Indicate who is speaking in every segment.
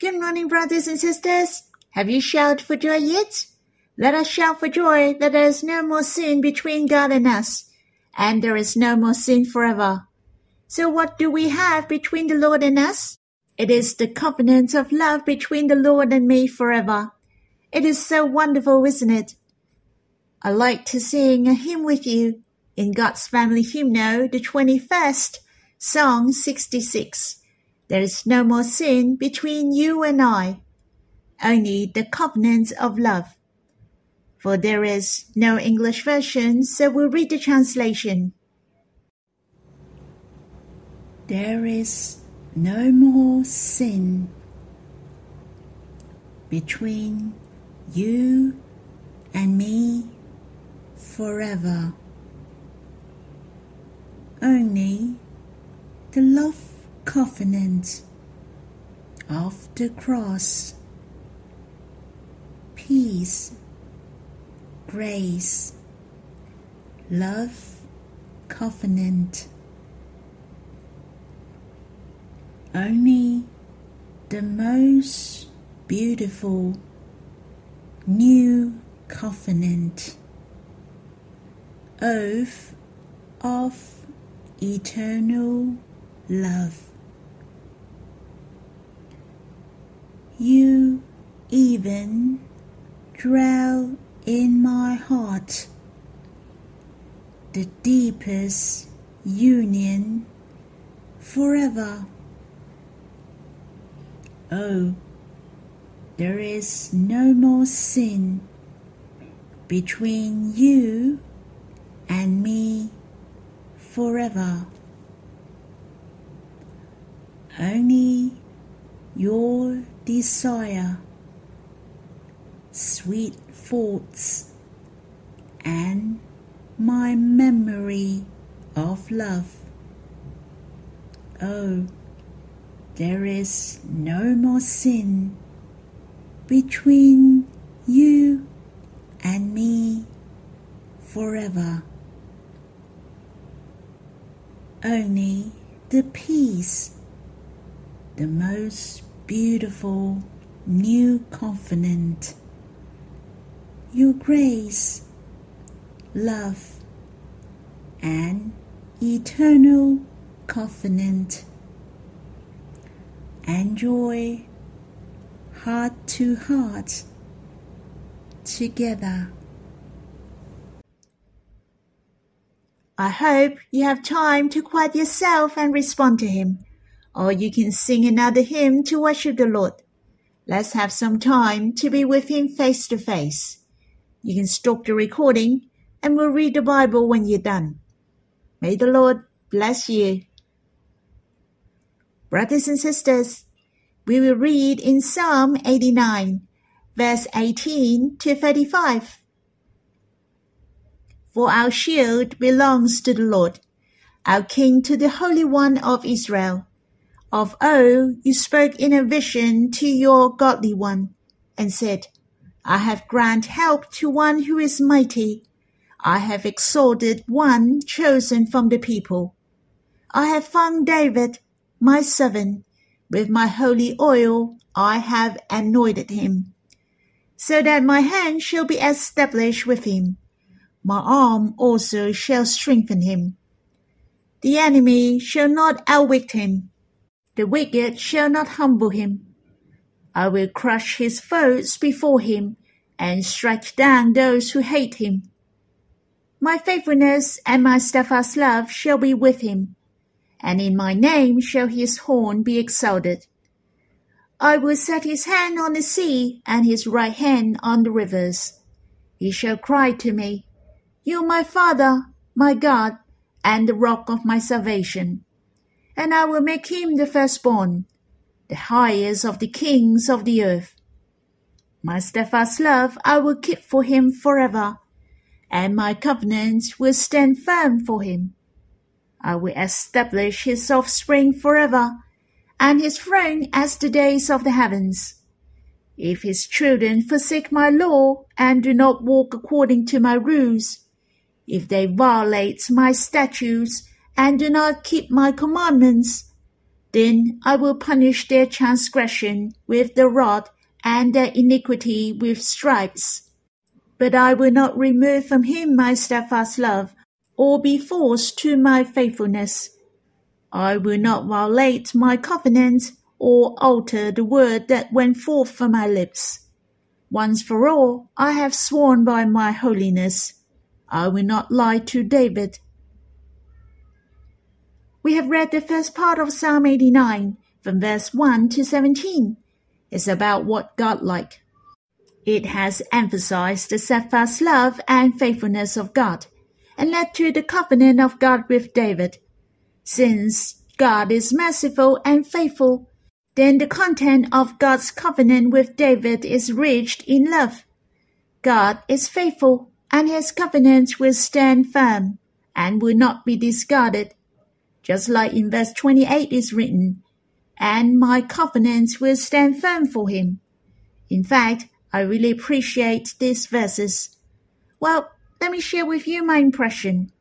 Speaker 1: Good morning, brothers and sisters. Have you shouted for joy yet? Let us shout for joy that there is no more sin between God and us, and there is no more sin forever. So what do we have between the Lord and us? It is the covenant of love between the Lord and me forever. It is so wonderful, isn't it? I like to sing a hymn with you in God's Family Hymnal, the 21st, Song 66. There is no more sin between you and I, only the covenant of love. For there is no English version, so we'll read the translation.
Speaker 2: There is no more sin between you and me forever. Only the love covenant of the cross, peace, grace, love covenant. Only the most beautiful new covenant oath of eternal love. You even dwell in my heart, the deepest union forever. Oh, there is no more sin between you and me forever. Only your desire, sweet thoughts, and my memory of love. Oh, there is no more sin between you and me forever. Only the peace, the most beautiful new covenant, your grace, love, and eternal covenant. Enjoy heart to heart together.
Speaker 1: I hope you have time to quiet yourself and respond to Him, or you can sing another hymn to worship the Lord. Let's have some time to be with Him face to face. You can stop the recording and we'll read the Bible when you're done. May the Lord bless you. Brothers and sisters, we will read in Psalm 89, verse 18 to 35. For our shield belongs to the Lord, our King to the Holy One of Israel. Of old you spoke in a vision to your godly one, and said, I have granted help to one who is mighty. I have exalted one chosen from the people. I have found David, my servant. With my holy oil I have anointed him, so that my hand shall be established with him my arm also shall strengthen him. The enemy shall not outwit him. The wicked shall not humble him. I will crush his foes before him and strike down those who hate him. My faithfulness and my steadfast love shall be with him, and in my name shall his horn be exalted. I will set his hand on the sea and his right hand on the rivers. He shall cry to me, you my Father, my God, and the rock of my salvation. And I will make him the firstborn, the highest of the kings of the earth. My steadfast love I will keep for him forever, and my covenant will stand firm for him. I will establish his offspring forever, and his throne as the days of the heavens. If his children forsake my law and do not walk according to my rules, if they violate my statutes and do not keep my commandments, Then I will punish their transgression with the rod and their iniquity with stripes. But I will not remove from him my steadfast love, or be forced to my faithfulness. I will not violate my covenant, or alter the word that went forth from my lips. Once for all, I have sworn by my holiness. I will not lie to David. We have read the first part of Psalm 89 from verse 1 to 17. It's about what God like. It has emphasized the steadfast love and faithfulness of God and led to the covenant of God with David. Since God is merciful and faithful, then the content of God's covenant with David is rich in love. God is faithful, and his covenant will stand firm and will not be discarded. Just like in verse 28 is written, and my covenant will stand firm for him. In fact, I really appreciate these verses. Well, let me share with you my impression.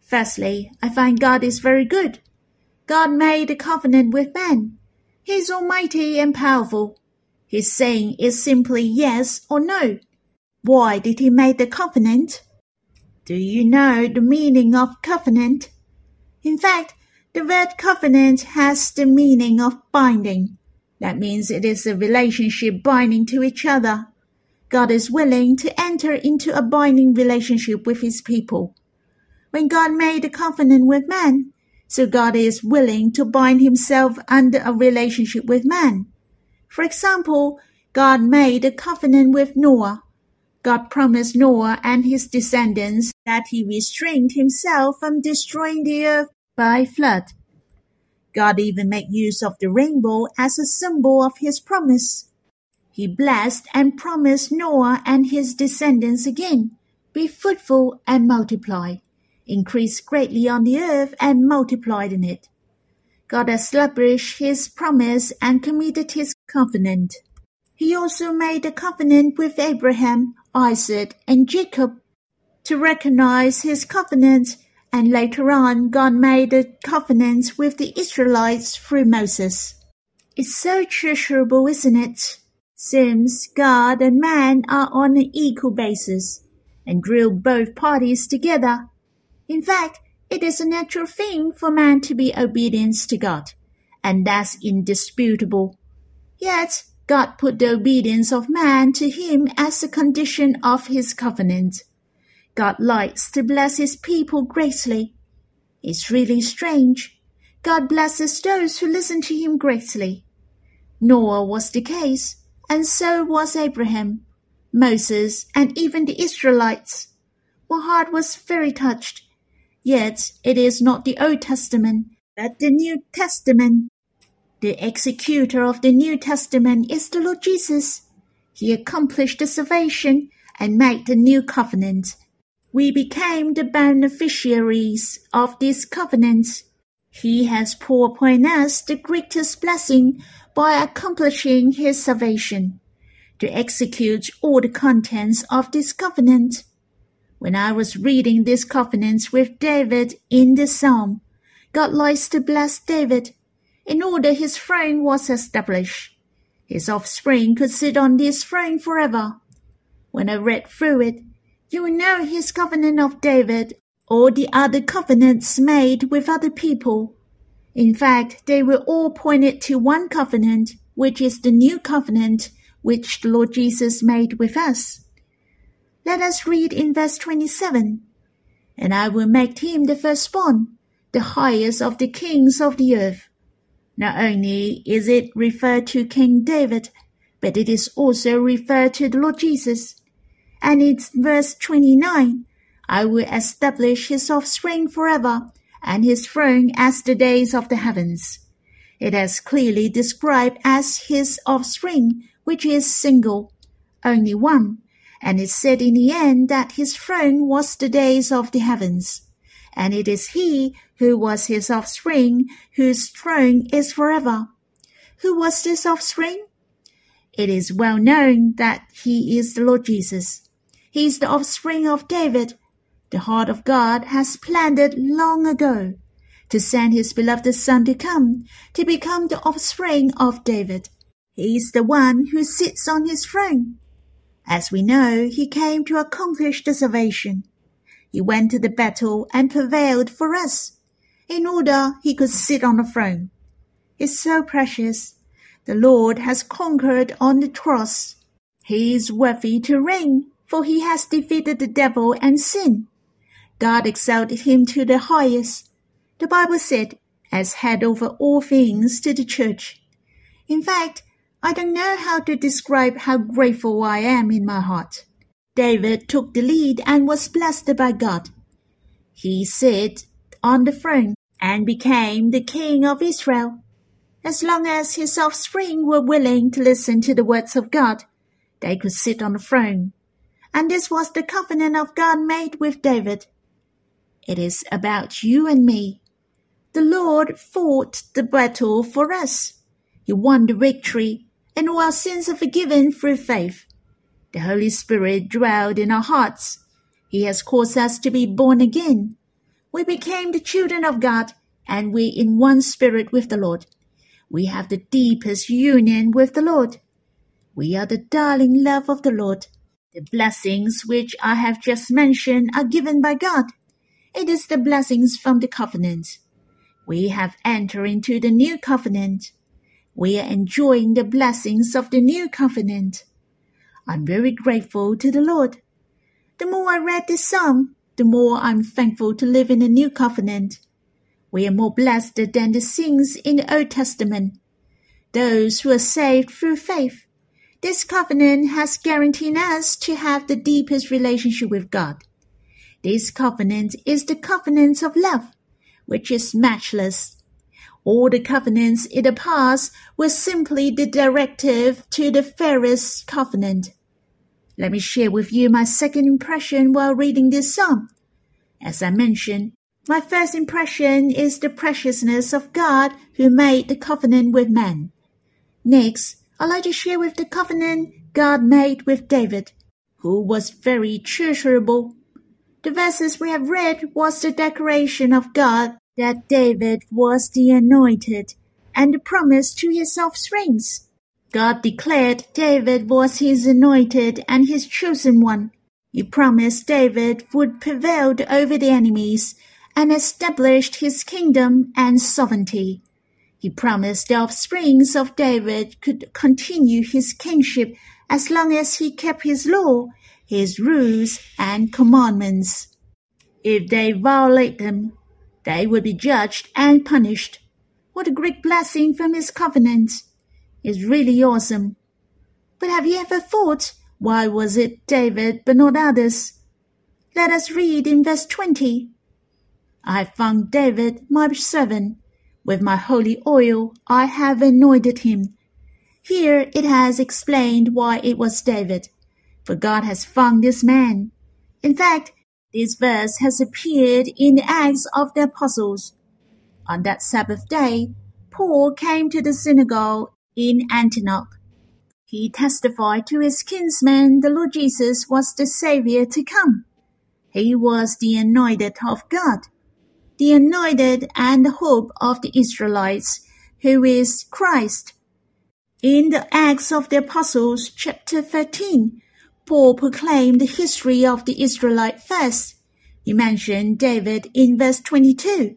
Speaker 1: Firstly, I find God is very good. God made a covenant with man. He is almighty and powerful. His saying is simply yes or no. Why did he make the covenant? Do you know the meaning of covenant? In fact, the word covenant has the meaning of binding. That means it is a relationship binding to each other. God is willing to enter into a binding relationship with his people. When God made a covenant with man, so God is willing to bind himself under a relationship with man. For example, God made a covenant with Noah. God promised Noah and his descendants that he restrained himself from destroying the earth by flood. God even made use of the rainbow as a symbol of his promise. He blessed and promised Noah and his descendants again, be fruitful and multiply, increase greatly on the earth and multiplied in it. God established his promise and committed his covenant. He also made a covenant with Abraham, Isaac, and Jacob to recognize his covenant and later on God made a covenant with the Israelites through Moses. It's so treasurable, isn't it? Seems God and man are on an equal basis and drill both parties together. In fact, it is a natural thing for man to be obedient to God, and that's indisputable. Yet, God put the obedience of man to him as a condition of his covenant. God likes to bless his people greatly. It's really strange. God blesses those who listen to him greatly. Noah was the case, and so was Abraham, Moses, and even the Israelites. My heart was very touched. Yet it is not the Old Testament, but the New Testament. The executor of the New Testament is the Lord Jesus. He accomplished the salvation and made the new covenant we became the beneficiaries of this covenant. He has poured upon us the greatest blessing by accomplishing his salvation, to execute all the contents of this covenant. When I was reading this covenant with David in the psalm, God likes to bless David in order his throne was established. His offspring could sit on this throne forever. When I read through it, you will know his covenant of David or the other covenants made with other people. In fact, they were all pointed to one covenant, which is the new covenant which the Lord Jesus made with us. Let us read in verse 27. And I will make him the firstborn, the highest of the kings of the earth. Not only is it referred to King David, but it is also referred to the Lord Jesus. And it's verse 29, I will establish his offspring forever, and his throne as the days of the heavens. It is clearly described as his offspring, which is single, only one, and it said in the end that his throne was the days of the heavens. And it is he who was his offspring, whose throne is forever. Who was this offspring? It is well known that he is the Lord Jesus. He is the offspring of David. The heart of God has planned it long ago. to send his beloved Son to come, to become the offspring of David. He is the one who sits on his throne. As we know, he came to accomplish the salvation. He went to the battle and prevailed for us, in order he could sit on the throne. It's so precious. The Lord has conquered on the cross. He is worthy to reign, for he has defeated the devil and sin. God exalted him to the highest. The Bible said, as head over all things to the church. In fact, I don't know how to describe how grateful I am in my heart. David took the lead and was blessed by God. He sat on the throne and became the king of Israel. As long as his offspring were willing to listen to the words of God, they could sit on the throne. And this was the covenant of God made with David. It is about you and me. The Lord fought the battle for us. He won the victory, and all our sins are forgiven through faith. The Holy Spirit dwelled in our hearts. He has caused us to be born again. We became the children of God, and we in one spirit with the Lord. We have the deepest union with the Lord. We are the darling love of the Lord. The blessings which I have just mentioned are given by God. It is the blessings from the covenant. We have entered into the new covenant. We are enjoying the blessings of the new covenant. I'm very grateful to the Lord. The more I read this psalm, the more I'm thankful to live in the new covenant. We are more blessed than the saints in the Old Testament. Those who are saved through faith. This covenant has guaranteed us to have the deepest relationship with God. This covenant is the covenant of love, which is matchless. All the covenants in the past were simply the directive to the fairest covenant. Let me share with you my second impression while reading this psalm. As I mentioned, my first impression is the preciousness of God who made the covenant with man. Next, I'd like to share with the covenant God made with David, who was very treasurable the verses we have read was the declaration of God that David was the anointed and the promise to his offsprings. God declared David was his anointed and his chosen one. He promised David would prevail over the enemies and established his kingdom and sovereignty. He promised the offsprings of David could continue his kingship as long as he kept his law his rules and commandments. If they violate them, they will be judged and punished. What a great blessing from his covenant! It's really awesome. But have you ever thought, why was it David but not others? Let us read in verse 20. I found David my servant. With my holy oil I have anointed him. Here it has explained why it was David for God has found this man. In fact, this verse has appeared in the Acts of the Apostles. On that Sabbath day, Paul came to the synagogue in Antioch. He testified to his kinsman the Lord Jesus was the Savior to come. He was the anointed of God, the anointed and the hope of the Israelites, who is Christ. In the Acts of the Apostles, chapter 13, Paul proclaimed the history of the Israelite first. He mentioned David in verse 22.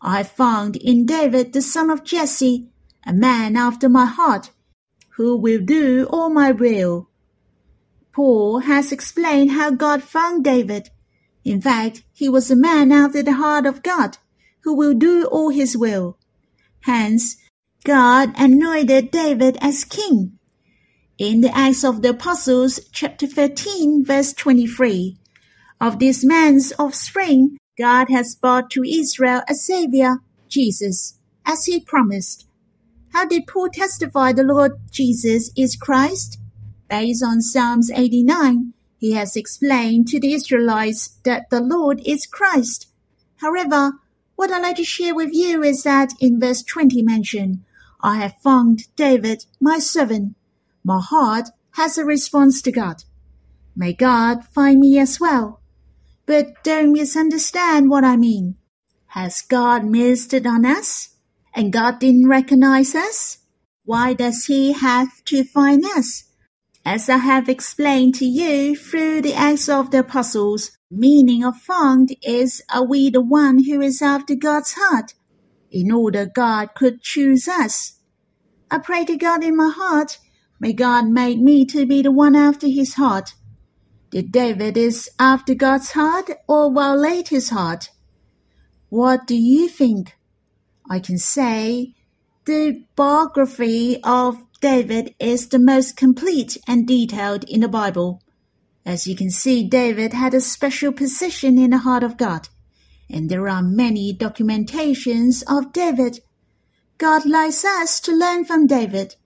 Speaker 1: I found in David the son of Jesse, a man after my heart, who will do all my will. Paul has explained how God found David. In fact, he was a man after the heart of God, who will do all his will. Hence, God anointed David as king in the Acts of the Apostles, chapter 13, verse 23. Of this man's offspring, God has brought to Israel a Savior, Jesus, as he promised. How did Paul testify the Lord Jesus is Christ? Based on Psalms 89, he has explained to the Israelites that the Lord is Christ. However, what I'd like to share with you is that in verse 20 mentioned, I have found David, my servant, my heart has a response to God. May God find me as well. But don't misunderstand what I mean. Has God missed it on us? And God didn't recognize us? Why does he have to find us? As I have explained to you through the Acts of the Apostles, meaning of found is are we the one who is after God's heart? In order God could choose us. I pray to God in my heart, may God make me to be the one after his heart. Did David is after God's heart or violate his heart? What do you think? I can say the biography of David is the most complete and detailed in the Bible. As you can see, David had a special position in the heart of God, and there are many documentations of David. God likes us to learn from David.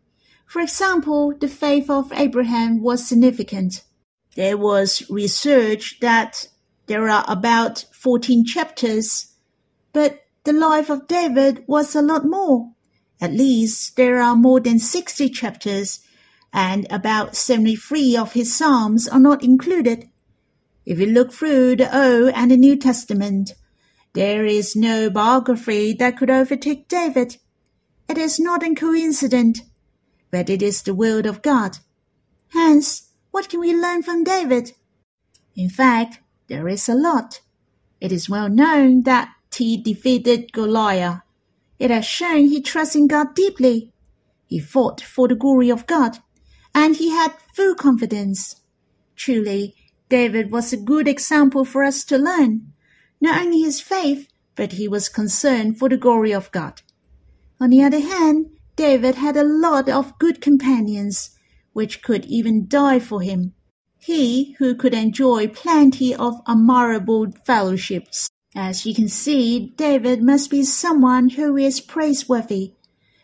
Speaker 1: For example, the faith of Abraham was significant. There was research that there are about 14 chapters, but the life of David was a lot more. At least there are more than 60 chapters, and about 73 of his Psalms are not included. If you look through the Old and the New Testament, there is no biography that could overtake David. It is not a coincidence, but it is the will of God. Hence, what can we learn from David? In fact, there is a lot. It is well known that he defeated Goliath. It has shown he trusts in God deeply. He fought for the glory of God, and he had full confidence. Truly, David was a good example for us to learn. Not only his faith, but he was concerned for the glory of God. On the other hand, David had a lot of good companions, which could even die for him. He who could enjoy plenty of admirable fellowships. As you can see, David must be someone who is praiseworthy.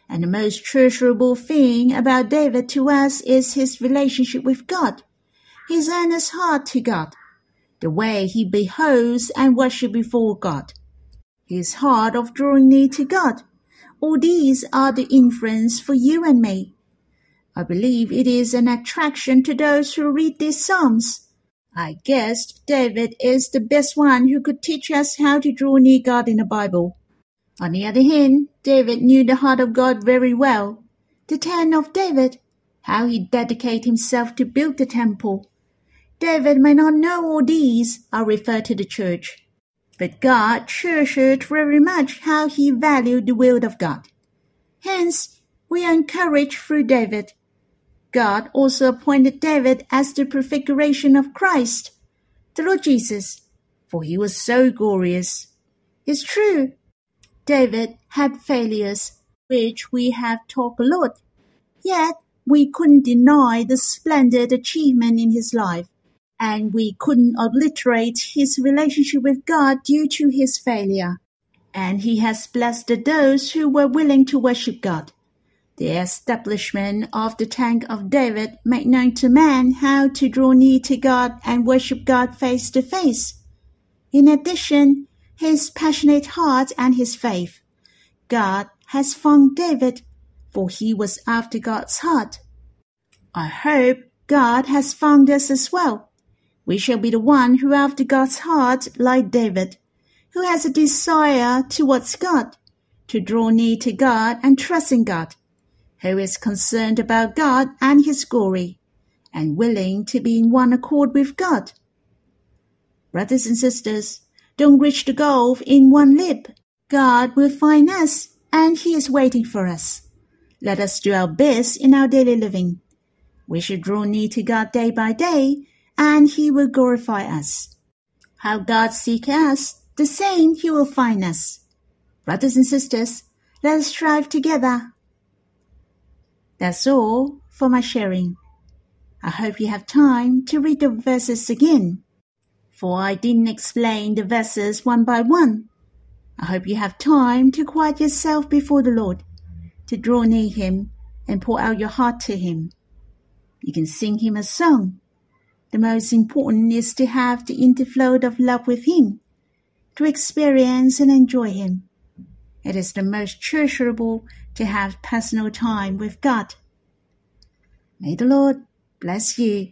Speaker 1: And the most treasurable thing about David to us is his relationship with God, his earnest heart to God, the way he beholds and worships before God, his heart of drawing near to God. All these are the influence for you and me. I believe it is an attraction to those who read these Psalms. I guess David is the best one who could teach us how to draw near God in the Bible. On the other hand, David knew the heart of God very well. The tent of David, how he dedicated himself to build the temple. David may not know all these, I refer to the church. But God treasured very much how he valued the will of God. Hence, we are encouraged through David God also appointed David as the prefiguration of Christ, the Lord Jesus, for he was so glorious. It's true, David had failures, which we have talked a lot, yet we couldn't deny the splendid achievement in his life, and we couldn't obliterate his relationship with God due to his failure. And he has blessed those who were willing to worship God. The establishment of the Tank of David made known to man how to draw near to God and worship God face to face. In addition, his passionate heart and his faith. God has found David, for he was after God's heart. I hope God has found us as well. We shall be the one who after God's heart like David, who has a desire towards God, to draw near to God and trust in God who is concerned about God and His glory, and willing to be in one accord with God. Brothers and sisters, don't reach the goal in one leap. God will find us, and He is waiting for us. Let us do our best in our daily living. We should draw near to God day by day, and He will glorify us. How God seeks us, the same He will find us. Brothers and sisters, let us strive together that's all for my sharing. I hope you have time to read the verses again, for I didn't explain the verses one by one. I hope you have time to quiet yourself before the Lord, to draw near Him and pour out your heart to Him. You can sing Him a song. The most important is to have the interflow of love with Him, to experience and enjoy Him. It is the most treasurable to have personal time with God. May the Lord bless you.